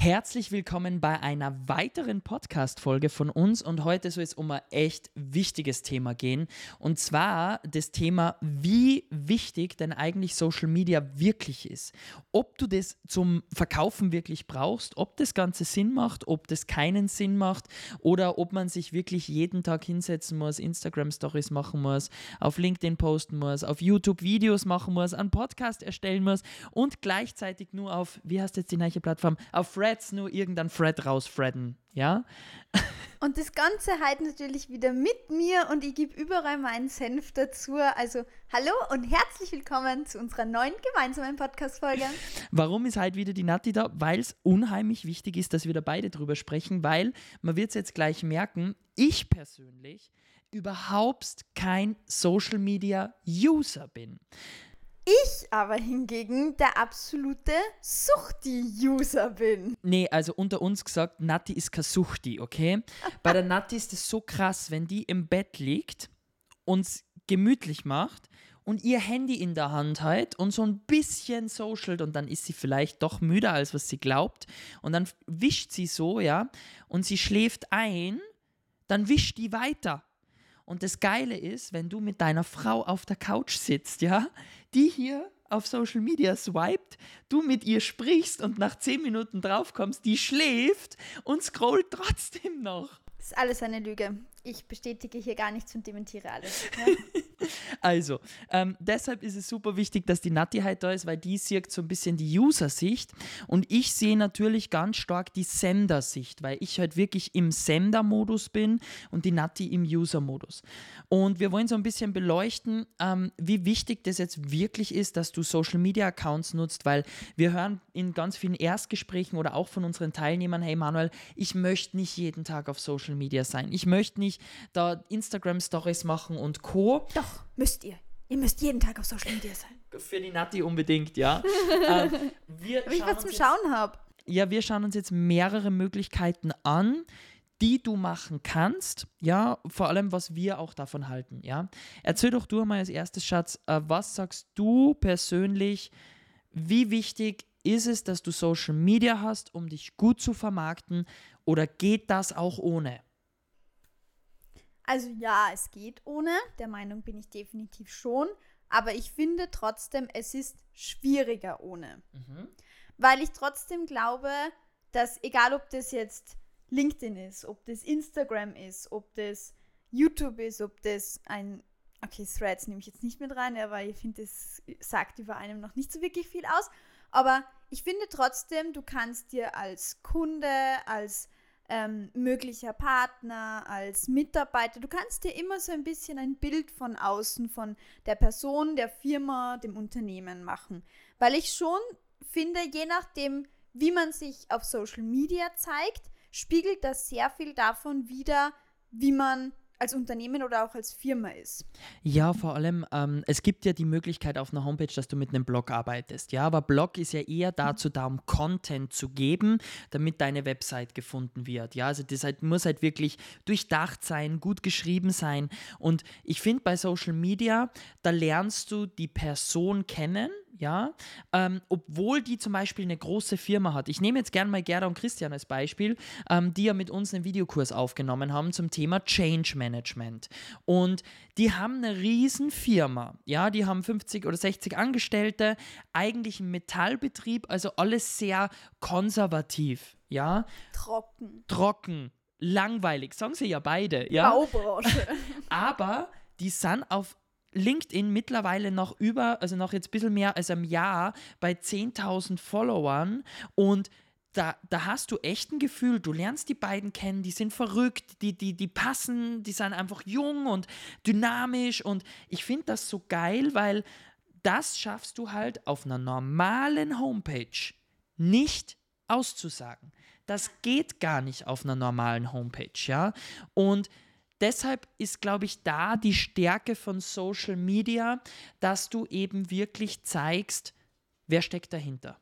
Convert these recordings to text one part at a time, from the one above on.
Herzlich willkommen bei einer weiteren Podcast-Folge von uns. Und heute soll es um ein echt wichtiges Thema gehen. Und zwar das Thema, wie wichtig denn eigentlich Social Media wirklich ist. Ob du das zum Verkaufen wirklich brauchst, ob das Ganze Sinn macht, ob das keinen Sinn macht oder ob man sich wirklich jeden Tag hinsetzen muss, Instagram-Stories machen muss, auf LinkedIn posten muss, auf YouTube Videos machen muss, einen Podcast erstellen muss und gleichzeitig nur auf, wie heißt jetzt die neue Plattform, auf Red Threads nur irgendeinen Thread rausfredden, ja? Und das Ganze halt natürlich wieder mit mir und ich gebe überall meinen Senf dazu. Also hallo und herzlich willkommen zu unserer neuen gemeinsamen Podcast-Folge. Warum ist halt wieder die Nati da? Weil es unheimlich wichtig ist, dass wir da beide drüber sprechen, weil man wird es jetzt gleich merken, ich persönlich überhaupt kein Social Media User bin. Ich aber hingegen der absolute Suchti-User bin. Nee, also unter uns gesagt, Nati ist kein Suchti, okay? Bei der Nati ist es so krass, wenn die im Bett liegt, uns gemütlich macht und ihr Handy in der Hand hat und so ein bisschen socialt und dann ist sie vielleicht doch müder, als was sie glaubt und dann wischt sie so, ja, und sie schläft ein, dann wischt die weiter. Und das Geile ist, wenn du mit deiner Frau auf der Couch sitzt, ja, die hier auf Social Media swiped, du mit ihr sprichst und nach zehn Minuten draufkommst, die schläft und scrollt trotzdem noch. Das ist alles eine Lüge. Ich bestätige hier gar nichts und dementiere alles. Ja? also, ähm, deshalb ist es super wichtig, dass die Nati halt da ist, weil die sieht so ein bisschen die User-Sicht und ich sehe natürlich ganz stark die Sender-Sicht, weil ich halt wirklich im Sender-Modus bin und die Nati im User-Modus. Und wir wollen so ein bisschen beleuchten, ähm, wie wichtig das jetzt wirklich ist, dass du Social-Media-Accounts nutzt, weil wir hören in ganz vielen Erstgesprächen oder auch von unseren Teilnehmern, hey Manuel, ich möchte nicht jeden Tag auf Social Media sein. Ich möchte nicht da Instagram-Stories machen und Co. Doch. Müsst ihr. Ihr müsst jeden Tag auf Social Media sein. Für die Nati unbedingt, ja. ähm, wir Wenn ich was zum Schauen habe. Ja, wir schauen uns jetzt mehrere Möglichkeiten an, die du machen kannst, ja, vor allem, was wir auch davon halten, ja. Erzähl doch du mal als erstes, Schatz, äh, was sagst du persönlich, wie wichtig ist es, dass du Social Media hast, um dich gut zu vermarkten, oder geht das auch ohne? Also ja, es geht ohne. Der Meinung bin ich definitiv schon. Aber ich finde trotzdem, es ist schwieriger ohne. Mhm. Weil ich trotzdem glaube, dass egal ob das jetzt LinkedIn ist, ob das Instagram ist, ob das YouTube ist, ob das ein, okay, Threads nehme ich jetzt nicht mit rein, aber ich finde, das sagt über einem noch nicht so wirklich viel aus. Aber ich finde trotzdem, du kannst dir als Kunde, als ähm, möglicher Partner, als Mitarbeiter. Du kannst dir immer so ein bisschen ein Bild von außen, von der Person, der Firma, dem Unternehmen machen. Weil ich schon finde, je nachdem, wie man sich auf Social Media zeigt, spiegelt das sehr viel davon wider, wie man als Unternehmen oder auch als Firma ist. Ja, vor allem, ähm, es gibt ja die Möglichkeit auf einer Homepage, dass du mit einem Blog arbeitest. Ja, aber Blog ist ja eher dazu da, um Content zu geben, damit deine Website gefunden wird. Ja, also das halt, muss halt wirklich durchdacht sein, gut geschrieben sein. Und ich finde bei Social Media, da lernst du die Person kennen, ja, ähm, obwohl die zum Beispiel eine große Firma hat. Ich nehme jetzt gerne mal Gerda und Christian als Beispiel, ähm, die ja mit uns einen Videokurs aufgenommen haben zum Thema Change Management. Und die haben eine riesen Firma, ja, die haben 50 oder 60 Angestellte, eigentlich ein Metallbetrieb, also alles sehr konservativ, ja. Trocken. Trocken, langweilig, sagen sie ja beide, ja. Baubranche. Aber die sind auf LinkedIn mittlerweile noch über, also noch jetzt ein bisschen mehr als ein Jahr bei 10.000 Followern und da, da hast du echt ein Gefühl, du lernst die beiden kennen, die sind verrückt, die, die, die passen, die sind einfach jung und dynamisch und ich finde das so geil, weil das schaffst du halt auf einer normalen Homepage nicht auszusagen. Das geht gar nicht auf einer normalen Homepage, ja. Und deshalb ist, glaube ich, da die Stärke von Social Media, dass du eben wirklich zeigst, wer steckt dahinter.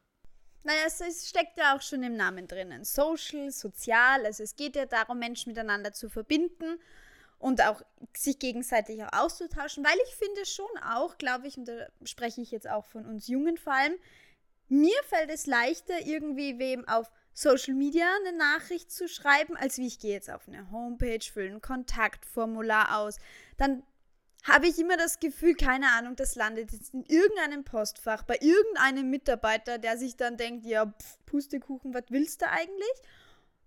Naja, es, es, steckt ja auch schon im Namen drinnen. Social, sozial, also es geht ja darum, Menschen miteinander zu verbinden und auch sich gegenseitig auch auszutauschen, weil ich finde schon auch, glaube ich, und da spreche ich jetzt auch von uns Jungen vor allem, mir fällt es leichter, irgendwie wem auf Social Media eine Nachricht zu schreiben, als wie ich gehe jetzt auf eine Homepage, fülle ein Kontaktformular aus. Dann habe ich immer das Gefühl, keine Ahnung, das landet jetzt in irgendeinem Postfach bei irgendeinem Mitarbeiter, der sich dann denkt, ja, pf, Pustekuchen, was willst du eigentlich?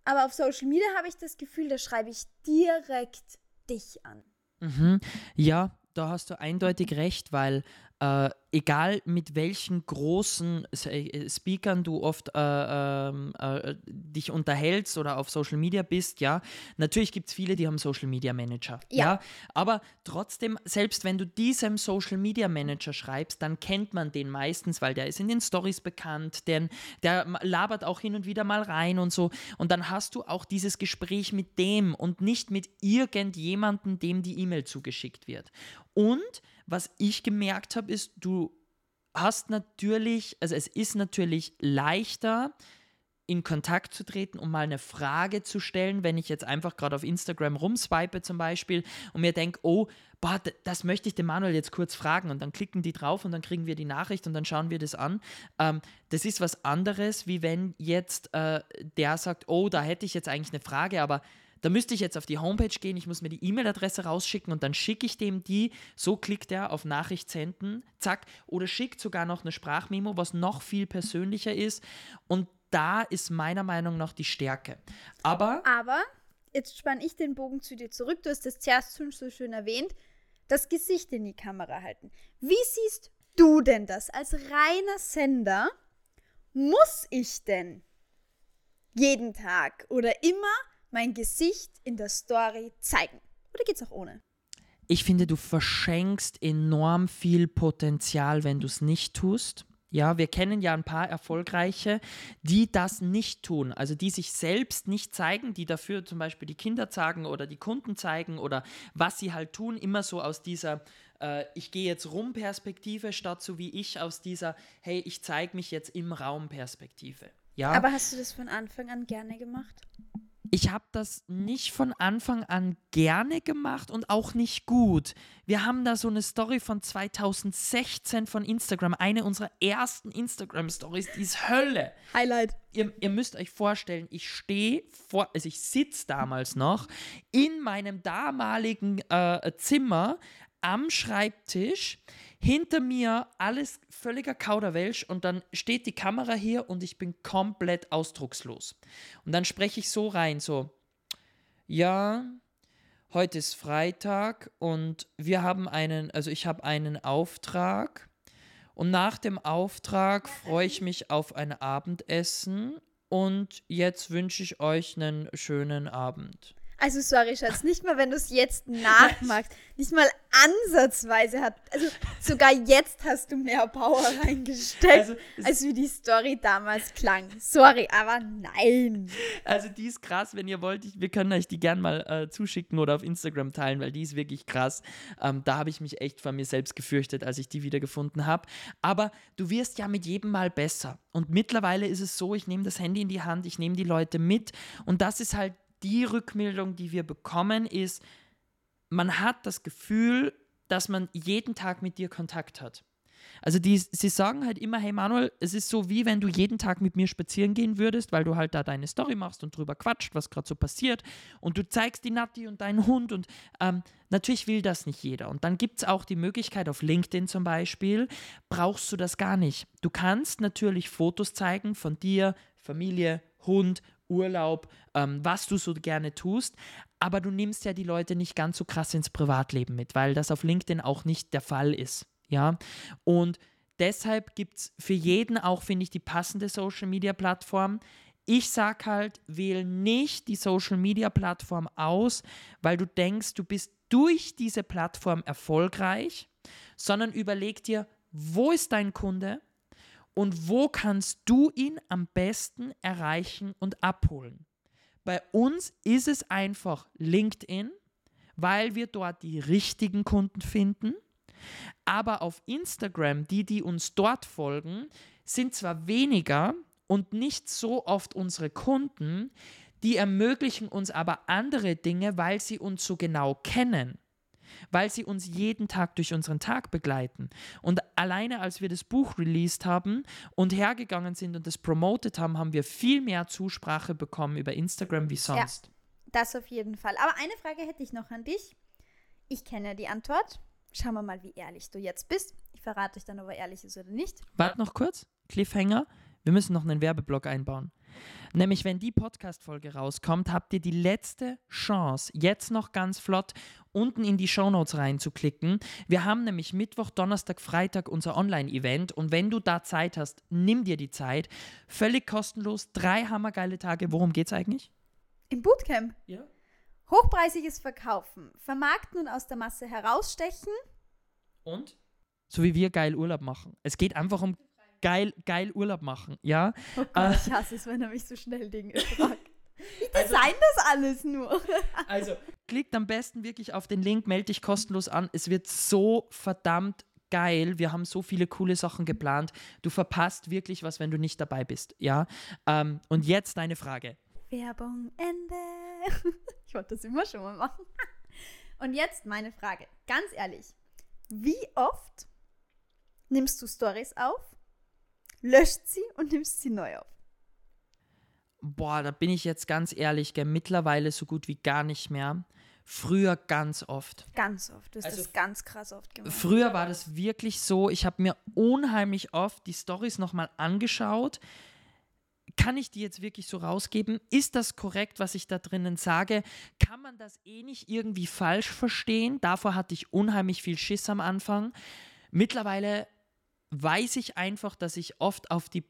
Aber auf Social Media habe ich das Gefühl, da schreibe ich direkt dich an. Mhm. Ja, da hast du eindeutig recht, weil äh, egal mit welchen großen äh, Speakern du oft äh, ähm, äh, dich unterhältst oder auf Social Media bist, ja, natürlich gibt es viele, die haben Social Media Manager. Ja. ja. Aber trotzdem, selbst wenn du diesem Social Media Manager schreibst, dann kennt man den meistens, weil der ist in den Stories bekannt, denn der labert auch hin und wieder mal rein und so. Und dann hast du auch dieses Gespräch mit dem und nicht mit irgendjemandem, dem die E-Mail zugeschickt wird. Und was ich gemerkt habe, ist, du hast natürlich, also es ist natürlich leichter, in Kontakt zu treten, um mal eine Frage zu stellen, wenn ich jetzt einfach gerade auf Instagram rumswipe zum Beispiel und mir denke, oh, boah, das möchte ich dem Manuel jetzt kurz fragen und dann klicken die drauf und dann kriegen wir die Nachricht und dann schauen wir das an. Ähm, das ist was anderes, wie wenn jetzt äh, der sagt, oh, da hätte ich jetzt eigentlich eine Frage, aber da müsste ich jetzt auf die Homepage gehen, ich muss mir die E-Mail-Adresse rausschicken und dann schicke ich dem die. So klickt er auf Nachricht senden, zack. Oder schickt sogar noch eine Sprachmemo, was noch viel persönlicher ist. Und da ist meiner Meinung nach die Stärke. Aber. Aber, jetzt spanne ich den Bogen zu dir zurück. Du hast das zuerst schon so schön erwähnt. Das Gesicht in die Kamera halten. Wie siehst du denn das als reiner Sender? Muss ich denn jeden Tag oder immer mein Gesicht in der Story zeigen? Oder geht's auch ohne? Ich finde, du verschenkst enorm viel Potenzial, wenn du es nicht tust. Ja, wir kennen ja ein paar erfolgreiche, die das nicht tun, also die sich selbst nicht zeigen, die dafür zum Beispiel die Kinder zeigen oder die Kunden zeigen oder was sie halt tun, immer so aus dieser äh, ich gehe jetzt rum Perspektive statt so wie ich aus dieser hey, ich zeige mich jetzt im Raum Perspektive. Ja. Aber hast du das von Anfang an gerne gemacht? Ich habe das nicht von Anfang an gerne gemacht und auch nicht gut. Wir haben da so eine Story von 2016 von Instagram, eine unserer ersten Instagram-Stories, die ist Hölle. Highlight. Ihr, ihr müsst euch vorstellen, ich stehe vor, also ich sitze damals noch in meinem damaligen äh, Zimmer am Schreibtisch hinter mir alles völliger Kauderwelsch und dann steht die Kamera hier und ich bin komplett ausdruckslos. Und dann spreche ich so rein, so, ja, heute ist Freitag und wir haben einen, also ich habe einen Auftrag und nach dem Auftrag freue ich mich auf ein Abendessen und jetzt wünsche ich euch einen schönen Abend. Also sorry, Schatz, nicht mal, wenn du es jetzt nachmachst, nicht mal ansatzweise hat, also sogar jetzt hast du mehr Power reingesteckt, also, als wie die Story damals klang. Sorry, aber nein. Also die ist krass, wenn ihr wollt, ich, wir können euch die gern mal äh, zuschicken oder auf Instagram teilen, weil die ist wirklich krass. Ähm, da habe ich mich echt von mir selbst gefürchtet, als ich die wiedergefunden habe. Aber du wirst ja mit jedem Mal besser. Und mittlerweile ist es so, ich nehme das Handy in die Hand, ich nehme die Leute mit und das ist halt die Rückmeldung, die wir bekommen, ist, man hat das Gefühl, dass man jeden Tag mit dir Kontakt hat. Also die, sie sagen halt immer, hey Manuel, es ist so wie wenn du jeden Tag mit mir spazieren gehen würdest, weil du halt da deine Story machst und drüber quatscht, was gerade so passiert und du zeigst die Natti und deinen Hund und ähm, natürlich will das nicht jeder. Und dann gibt es auch die Möglichkeit auf LinkedIn zum Beispiel, brauchst du das gar nicht. Du kannst natürlich Fotos zeigen von dir, Familie, Hund Urlaub, ähm, was du so gerne tust. Aber du nimmst ja die Leute nicht ganz so krass ins Privatleben mit, weil das auf LinkedIn auch nicht der Fall ist. Ja. Und deshalb gibt es für jeden auch, finde ich, die passende Social Media Plattform. Ich sag halt, wähl nicht die Social Media Plattform aus, weil du denkst, du bist durch diese Plattform erfolgreich, sondern überleg dir, wo ist dein Kunde? Und wo kannst du ihn am besten erreichen und abholen. Bei uns ist es einfach LinkedIn, weil wir dort die richtigen Kunden finden. Aber auf Instagram, die, die uns dort folgen, sind zwar weniger und nicht so oft unsere Kunden, die ermöglichen uns aber andere Dinge, weil sie uns so genau kennen. Weil sie uns jeden Tag durch unseren Tag begleiten. Und alleine als wir das Buch released haben und hergegangen sind und das promoted haben, haben wir viel mehr Zusprache bekommen über Instagram wie sonst. Ja, das auf jeden Fall. Aber eine Frage hätte ich noch an dich. Ich kenne die Antwort. Schauen wir mal, wie ehrlich du jetzt bist. Ich verrate euch dann, ob er ehrlich ist oder nicht. Warte noch kurz. Cliffhanger. Wir müssen noch einen Werbeblock einbauen. Nämlich, wenn die Podcast-Folge rauskommt, habt ihr die letzte Chance, jetzt noch ganz flott unten in die Shownotes reinzuklicken. Wir haben nämlich Mittwoch, Donnerstag, Freitag unser Online-Event und wenn du da Zeit hast, nimm dir die Zeit. Völlig kostenlos, drei hammergeile Tage. Worum geht's eigentlich? Im Bootcamp. Ja. Hochpreisiges Verkaufen, vermarkten und aus der Masse herausstechen. Und? So wie wir geil Urlaub machen. Es geht einfach um geil, geil Urlaub machen, ja. Oh Gott, äh, ich hasse es, wenn er mich so schnell Dinge fragt. Ich also design also, das alles nur. also, klickt am besten wirklich auf den Link, melde dich kostenlos an. Es wird so verdammt geil. Wir haben so viele coole Sachen geplant. Du verpasst wirklich was, wenn du nicht dabei bist, ja. Ähm, und jetzt deine Frage. Werbung Ende. Ich wollte das immer schon mal machen. Und jetzt meine Frage. Ganz ehrlich, wie oft nimmst du Stories auf löscht sie und nimmst sie neu auf. Boah, da bin ich jetzt ganz ehrlich, gell, mittlerweile so gut wie gar nicht mehr. Früher ganz oft. Ganz oft. Du hast also, das ganz krass oft gemacht. Früher war das wirklich so, ich habe mir unheimlich oft die Stories nochmal angeschaut. Kann ich die jetzt wirklich so rausgeben? Ist das korrekt, was ich da drinnen sage? Kann man das eh nicht irgendwie falsch verstehen? Davor hatte ich unheimlich viel Schiss am Anfang. Mittlerweile weiß ich einfach, dass ich oft auf die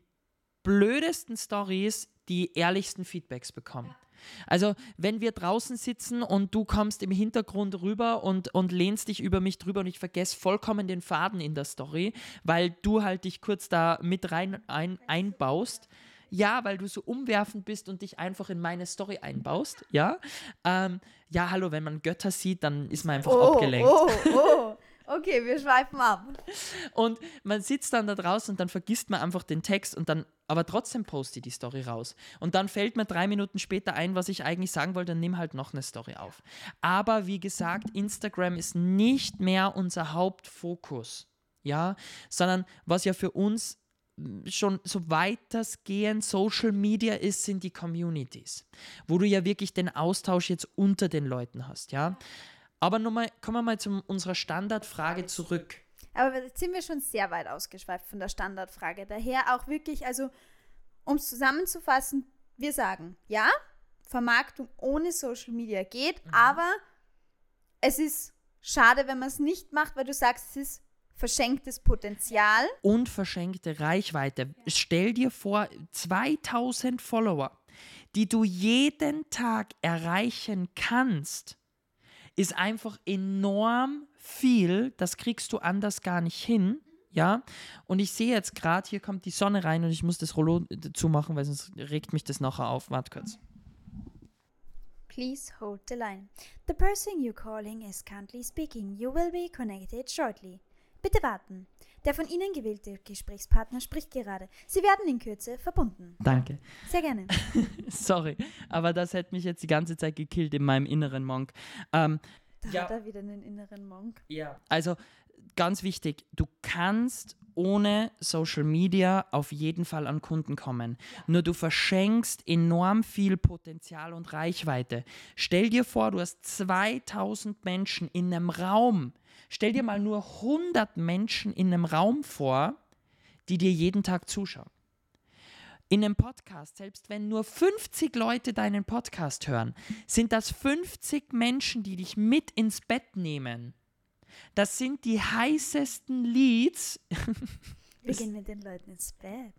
blödesten Stories die ehrlichsten Feedbacks bekomme. Also, wenn wir draußen sitzen und du kommst im Hintergrund rüber und, und lehnst dich über mich drüber und ich vergesse vollkommen den Faden in der Story, weil du halt dich kurz da mit rein ein, einbaust. Ja, weil du so umwerfend bist und dich einfach in meine Story einbaust. Ja, ähm, ja, hallo, wenn man Götter sieht, dann ist man einfach oh, abgelenkt. Oh, oh. Okay, wir schweifen ab. Und man sitzt dann da draußen und dann vergisst man einfach den Text und dann, aber trotzdem poste die Story raus. Und dann fällt mir drei Minuten später ein, was ich eigentlich sagen wollte, dann nimm halt noch eine Story auf. Aber wie gesagt, Instagram ist nicht mehr unser Hauptfokus. Ja, sondern was ja für uns schon so weitestgehend Social Media ist, sind die Communities, wo du ja wirklich den Austausch jetzt unter den Leuten hast, ja. Aber nochmal, kommen wir mal zu unserer Standardfrage zurück. Aber jetzt sind wir schon sehr weit ausgeschweift von der Standardfrage. Daher auch wirklich, also um es zusammenzufassen, wir sagen, ja, Vermarktung ohne Social Media geht, mhm. aber es ist schade, wenn man es nicht macht, weil du sagst, es ist verschenktes Potenzial. Und verschenkte Reichweite. Stell dir vor, 2000 Follower, die du jeden Tag erreichen kannst ist einfach enorm viel. Das kriegst du anders gar nicht hin. Ja, und ich sehe jetzt gerade, hier kommt die Sonne rein und ich muss das Rollo zumachen, weil sonst regt mich das nachher auf. Warte kurz. Please hold the line. The person you're calling is currently speaking. You will be connected shortly. Bitte warten. Der von Ihnen gewählte Gesprächspartner spricht gerade. Sie werden in Kürze verbunden. Danke. Sehr gerne. Sorry, aber das hätte mich jetzt die ganze Zeit gekillt in meinem inneren Monk. Ähm, da ja, hat er wieder einen inneren Monk. Ja. Also ganz wichtig, du kannst ohne Social Media auf jeden Fall an Kunden kommen. Nur du verschenkst enorm viel Potenzial und Reichweite. Stell dir vor, du hast 2000 Menschen in einem Raum. Stell dir mal nur 100 Menschen in einem Raum vor, die dir jeden Tag zuschauen. In einem Podcast, selbst wenn nur 50 Leute deinen Podcast hören, sind das 50 Menschen, die dich mit ins Bett nehmen. Das sind die heißesten Leads. Wir gehen mit den Leuten ins Bett.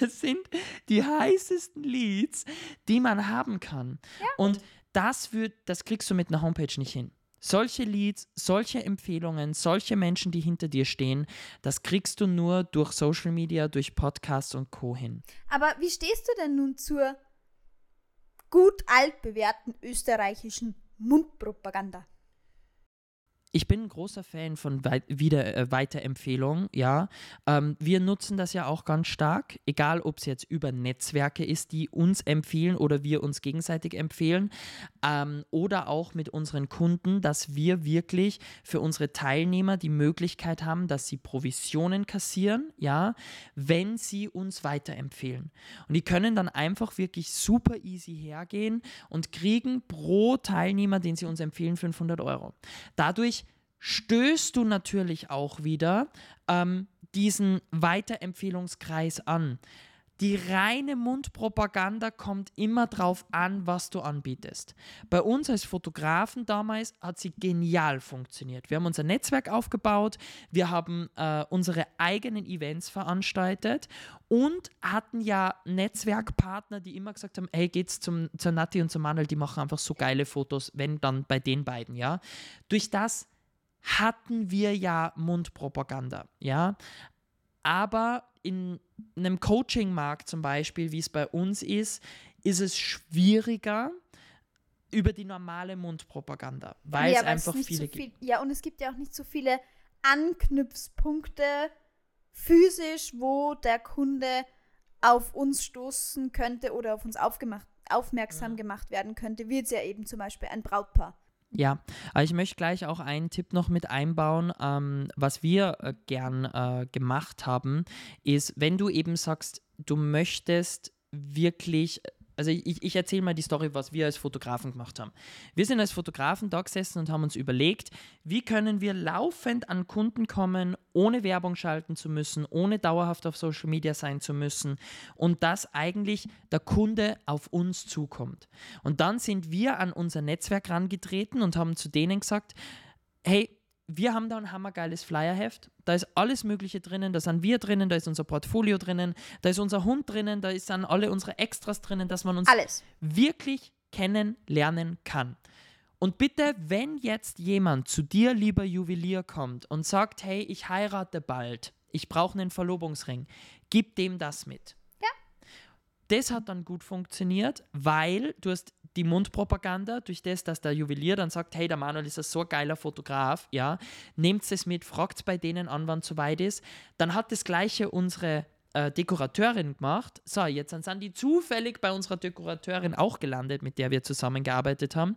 Das sind die heißesten Leads, die man haben kann. Ja. Und das, wird, das kriegst du mit einer Homepage nicht hin. Solche Leads, solche Empfehlungen, solche Menschen, die hinter dir stehen, das kriegst du nur durch Social Media, durch Podcasts und Co. hin. Aber wie stehst du denn nun zur gut altbewährten österreichischen Mundpropaganda? Ich bin ein großer Fan von Wei wieder äh, Weiterempfehlungen, ja. Ähm, wir nutzen das ja auch ganz stark, egal ob es jetzt über Netzwerke ist, die uns empfehlen oder wir uns gegenseitig empfehlen, ähm, oder auch mit unseren Kunden, dass wir wirklich für unsere Teilnehmer die Möglichkeit haben, dass sie Provisionen kassieren, ja, wenn sie uns weiterempfehlen. Und die können dann einfach wirklich super easy hergehen und kriegen pro Teilnehmer, den sie uns empfehlen, 500 Euro. Dadurch stößt du natürlich auch wieder ähm, diesen Weiterempfehlungskreis an. Die reine Mundpropaganda kommt immer drauf an, was du anbietest. Bei uns als Fotografen damals hat sie genial funktioniert. Wir haben unser Netzwerk aufgebaut, wir haben äh, unsere eigenen Events veranstaltet und hatten ja Netzwerkpartner, die immer gesagt haben, hey, geht's zum, zur Nati und zum Manuel, die machen einfach so geile Fotos, wenn dann bei den beiden, ja. Durch das hatten wir ja Mundpropaganda, ja. Aber in einem Coaching-Markt zum Beispiel, wie es bei uns ist, ist es schwieriger über die normale Mundpropaganda, weil Ja, es es einfach nicht viele so gibt. viel, Ja, und es gibt ja auch nicht so viele Anknüpfpunkte physisch, wo der Kunde auf uns stoßen könnte oder auf uns aufgemacht, aufmerksam Mhm. gemacht werden könnte, wie jetzt ja eben zum Beispiel ein Brautpaar. Ja, aber ich möchte gleich auch einen Tipp noch mit einbauen. Ähm, was wir äh, gern äh, gemacht haben, ist, wenn du eben sagst, du möchtest wirklich, also ich, ich erzähle mal die Story, was wir als Fotografen gemacht haben. Wir sind als Fotografen da gesessen und haben uns überlegt, wie können wir laufend an Kunden kommen, ohne Werbung schalten zu müssen, ohne dauerhaft auf Social Media sein zu müssen und dass eigentlich der Kunde auf uns zukommt. Und dann sind wir an unser Netzwerk rangetreten und haben zu denen gesagt, hey, wir haben da ein hammergeiles Flyerheft, da ist alles Mögliche drinnen, da sind wir drinnen, da ist unser Portfolio drinnen, da ist unser Hund drinnen, da sind alle unsere Extras drinnen, dass man uns Alles. wirklich kennenlernen kann. Und bitte, wenn jetzt jemand zu dir, lieber Juwelier, kommt und sagt, hey, ich heirate bald, ich brauche einen Verlobungsring, gib dem das mit. Ja. Das hat dann gut funktioniert, weil du hast die Mundpropaganda, durch das, dass der Juwelier dann sagt, hey, der Manuel ist ein so geiler Fotograf, ja, nehmt es mit, fragt bei denen an, wann es soweit ist. Dann hat das gleiche unsere äh, Dekorateurin gemacht. So, jetzt sind, die zufällig bei unserer Dekorateurin auch gelandet, mit der wir zusammengearbeitet haben.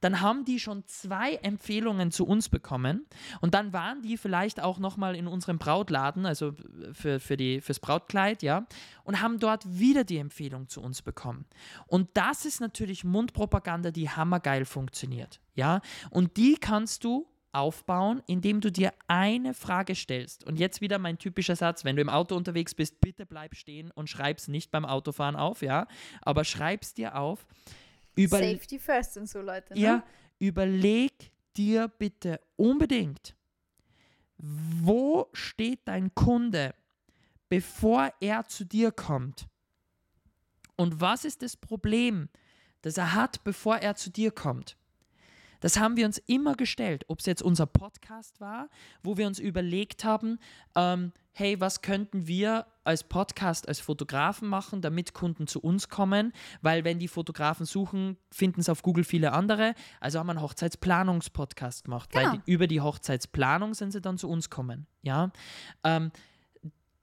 Dann haben die schon zwei Empfehlungen zu uns bekommen und dann waren die vielleicht auch nochmal in unserem Brautladen, also für, für die, fürs Brautkleid, ja, und haben dort wieder die Empfehlung zu uns bekommen. Und das ist natürlich Mundpropaganda, die hammergeil funktioniert, ja, und die kannst du aufbauen, indem du dir eine Frage stellst. Und jetzt wieder mein typischer Satz, wenn du im Auto unterwegs bist, bitte bleib stehen und schreib's nicht beim Autofahren auf, ja, aber schreib's dir auf. Über Safety first und so, Leute. Ne? ja, überleg dir bitte unbedingt, wo steht dein Kunde, bevor er zu dir kommt? Und was ist das Problem, das er hat, bevor er zu dir kommt? Das haben wir uns immer gestellt, ob es jetzt unser Podcast war, wo wir uns überlegt haben, ähm, hey, was könnten wir als Podcast, als Fotografen machen, damit Kunden zu uns kommen, weil wenn die Fotografen suchen, finden es auf Google viele andere. Also haben wir einen Hochzeitsplanungspodcast gemacht, weil Genau. die, über die Hochzeitsplanung sind sie dann zu uns kommen. Ja. Ähm,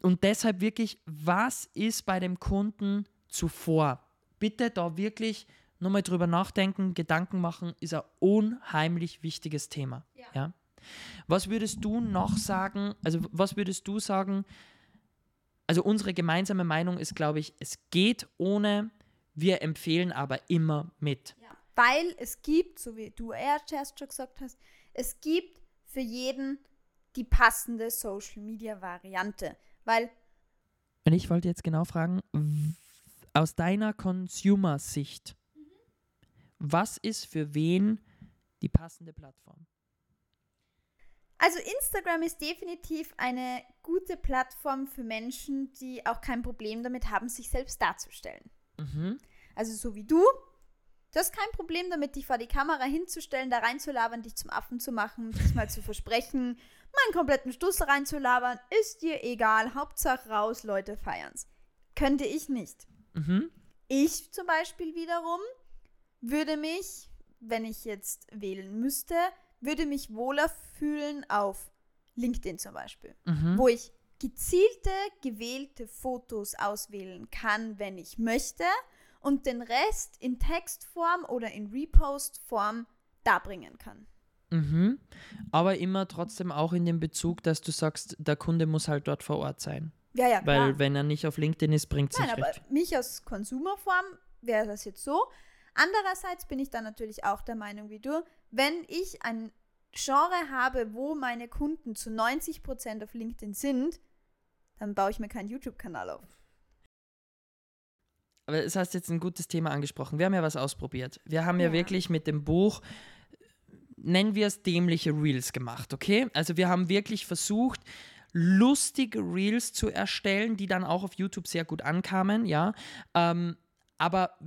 und deshalb wirklich, was ist bei dem Kunden zuvor? Bitte da wirklich nochmal drüber nachdenken, Gedanken machen, ist ein unheimlich wichtiges Thema. Ja. Ja. Was würdest du noch sagen, also was würdest du sagen, also unsere gemeinsame Meinung ist, glaube ich, es geht ohne, wir empfehlen aber immer mit. Weil es gibt, so wie du erst schon gesagt hast, es gibt für jeden die passende Social Media Variante. Weil Und ich wollte jetzt genau fragen, aus deiner Consumer-Sicht, was ist für wen die passende Plattform? Also Instagram ist definitiv eine gute Plattform für Menschen, die auch kein Problem damit haben, sich selbst darzustellen. Mhm. Also so wie du. Du hast kein Problem damit, dich vor die Kamera hinzustellen, da reinzulabern, dich zum Affen zu machen, dich mal zu versprechen, meinen kompletten Stuss reinzulabern, ist dir egal, Hauptsache raus, Leute feiern's. Könnte ich nicht. Mhm. Ich zum Beispiel wiederum würde mich, wenn ich jetzt wählen müsste, würde mich wohler fühlen auf LinkedIn zum Beispiel, Mhm. wo ich gezielte, gewählte Fotos auswählen kann, wenn ich möchte und den Rest in Textform oder in Repostform darbringen kann. Mhm. Aber immer trotzdem auch in dem Bezug, dass du sagst, der Kunde muss halt dort vor Ort sein. Ja, ja, Weil klar. wenn er nicht auf LinkedIn ist, bringt es Nein, nicht aber recht. mich als Konsumerform wäre das jetzt so. Andererseits bin ich dann natürlich auch der Meinung wie du, wenn ich ein Genre habe, wo meine Kunden zu 90% auf LinkedIn sind, dann baue ich mir keinen YouTube-Kanal auf. Aber es hast jetzt ein gutes Thema angesprochen. Wir haben ja was ausprobiert. Wir haben ja, Ja. wirklich mit dem Buch, nennen wir es dämliche Reels gemacht, okay? Also wir haben wirklich versucht, lustige Reels zu erstellen, die dann auch auf YouTube sehr gut ankamen, ja. Ähm, aber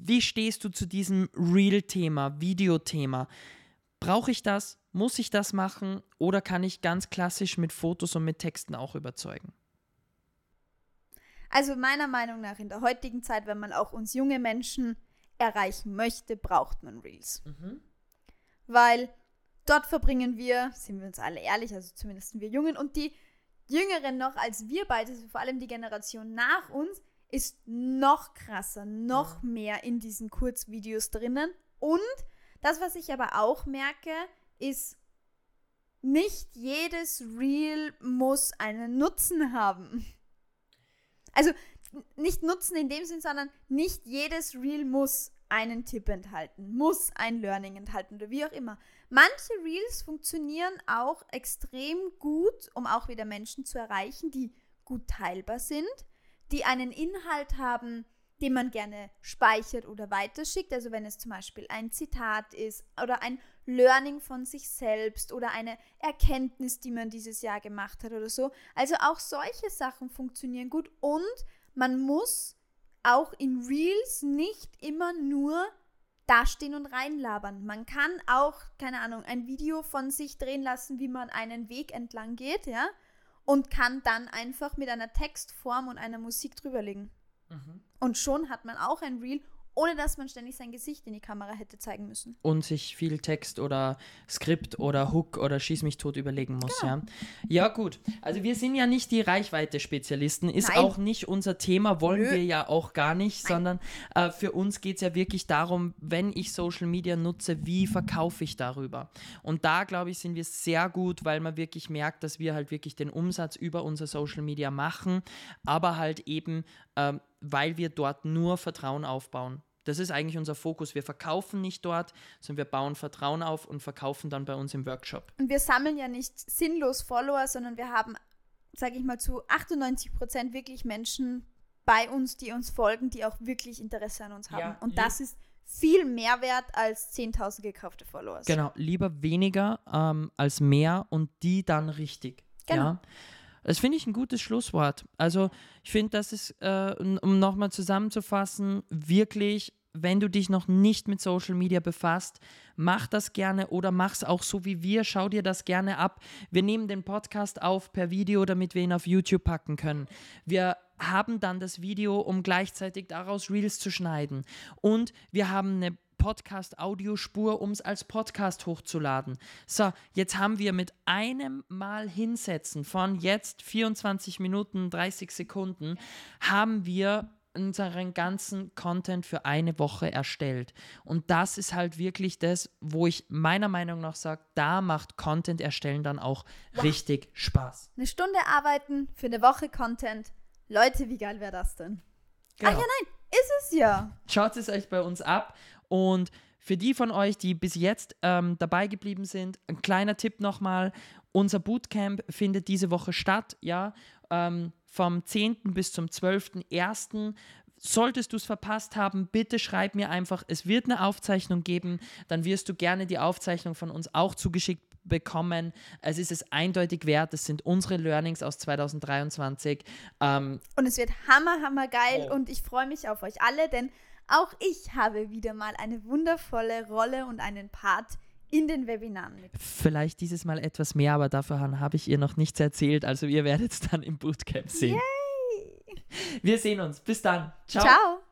wie stehst du zu diesem Reel-Thema, Videothema? Brauche ich das? Muss ich das machen? Oder kann ich ganz klassisch mit Fotos und mit Texten auch überzeugen? Also meiner Meinung nach in der heutigen Zeit, wenn man auch uns junge Menschen erreichen möchte, braucht man Reels. Weil dort verbringen wir, sind wir uns alle ehrlich, also zumindest wir Jungen und die Jüngeren noch als wir beide, also vor allem die Generation nach uns, ist noch krasser, noch mehr in diesen Kurzvideos drinnen. Und das, was ich aber auch merke, ist, nicht jedes Reel muss einen Nutzen haben. Also nicht Nutzen in dem Sinn, sondern nicht jedes Reel muss einen Tipp enthalten, muss ein Learning enthalten oder wie auch immer. Manche Reels funktionieren auch extrem gut, um auch wieder Menschen zu erreichen, die gut teilbar sind, die einen Inhalt haben, den man gerne speichert oder weiterschickt. Also wenn es zum Beispiel ein Zitat ist oder ein Learning von sich selbst oder eine Erkenntnis, die man dieses Jahr gemacht hat oder so. Also auch solche Sachen funktionieren gut und man muss auch in Reels nicht immer nur dastehen und reinlabern. Man kann auch, keine Ahnung, ein Video von sich drehen lassen, wie man einen Weg entlang geht, ja, und kann dann einfach mit einer Textform und einer Musik drüberlegen. Und schon hat man auch ein Reel, ohne dass man ständig sein Gesicht in die Kamera hätte zeigen müssen. und sich viel Text oder Skript oder Hook oder Schieß mich tot überlegen muss, Genau. ja. Ja, gut. Also wir sind ja nicht die Reichweite-Spezialisten, ist Nein. auch nicht unser Thema, wollen Nö. wir ja auch gar nicht, Nein. sondern äh, für uns geht es ja wirklich darum, wenn ich Social Media nutze, wie verkaufe ich darüber? Und da, glaube ich, sind wir sehr gut, weil man wirklich merkt, dass wir halt wirklich den Umsatz über unser Social Media machen, aber halt eben, ähm, weil wir dort nur Vertrauen aufbauen. Das ist eigentlich unser Fokus. Wir verkaufen nicht dort, sondern wir bauen Vertrauen auf und verkaufen dann bei uns im Workshop. Und wir sammeln ja nicht sinnlos Follower, sondern wir haben, sage ich mal, zu 98 Prozent wirklich Menschen bei uns, die uns folgen, die auch wirklich Interesse an uns haben. Ja, Und das ist viel mehr wert als 10.000 gekaufte Followers. Genau, lieber weniger ähm, als mehr und die dann richtig. Genau. Ja? Das finde ich ein gutes Schlusswort. Also ich finde, das ist, äh, um nochmal zusammenzufassen, wirklich, wenn du dich noch nicht mit Social Media befasst, mach das gerne oder mach's auch so wie wir. Schau dir das gerne ab. Wir nehmen den Podcast auf per Video, damit wir ihn auf YouTube packen können. Wir haben dann das Video, um gleichzeitig daraus Reels zu schneiden. Und wir haben eine Podcast-Audiospur, um es als Podcast hochzuladen. So, jetzt haben wir mit einem Mal hinsetzen von jetzt 24 Minuten, 30 Sekunden, haben wir unseren ganzen Content für eine Woche erstellt. Und das ist halt wirklich das, wo ich meiner Meinung nach sage, da macht Content erstellen dann auch richtig Spaß. Eine Stunde arbeiten für eine Woche Content. Leute, wie geil wäre das denn? Genau. Ach ja, nein, ist es ja. Schaut es euch bei uns ab. Und für die von euch, die bis jetzt ähm, dabei geblieben sind, ein kleiner Tipp nochmal. Unser Bootcamp findet diese Woche statt, ja, ähm, vom 10. bis zum 12.01. Solltest du es verpasst haben, bitte schreib mir einfach, es wird eine Aufzeichnung geben, dann wirst du gerne die Aufzeichnung von uns auch zugeschickt bekommen. Es ist es eindeutig wert, es sind unsere Learnings aus 2023. Ähm, Und es wird hammer, hammer geil Oh. und ich freue mich auf euch alle, denn auch ich habe wieder mal eine wundervolle Rolle und einen Part in den Webinaren mit. Vielleicht dieses Mal etwas mehr, aber davon habe ich ihr noch nichts erzählt. Also ihr werdet es dann im Bootcamp sehen. Wir sehen uns. Bis dann. Ciao. Ciao.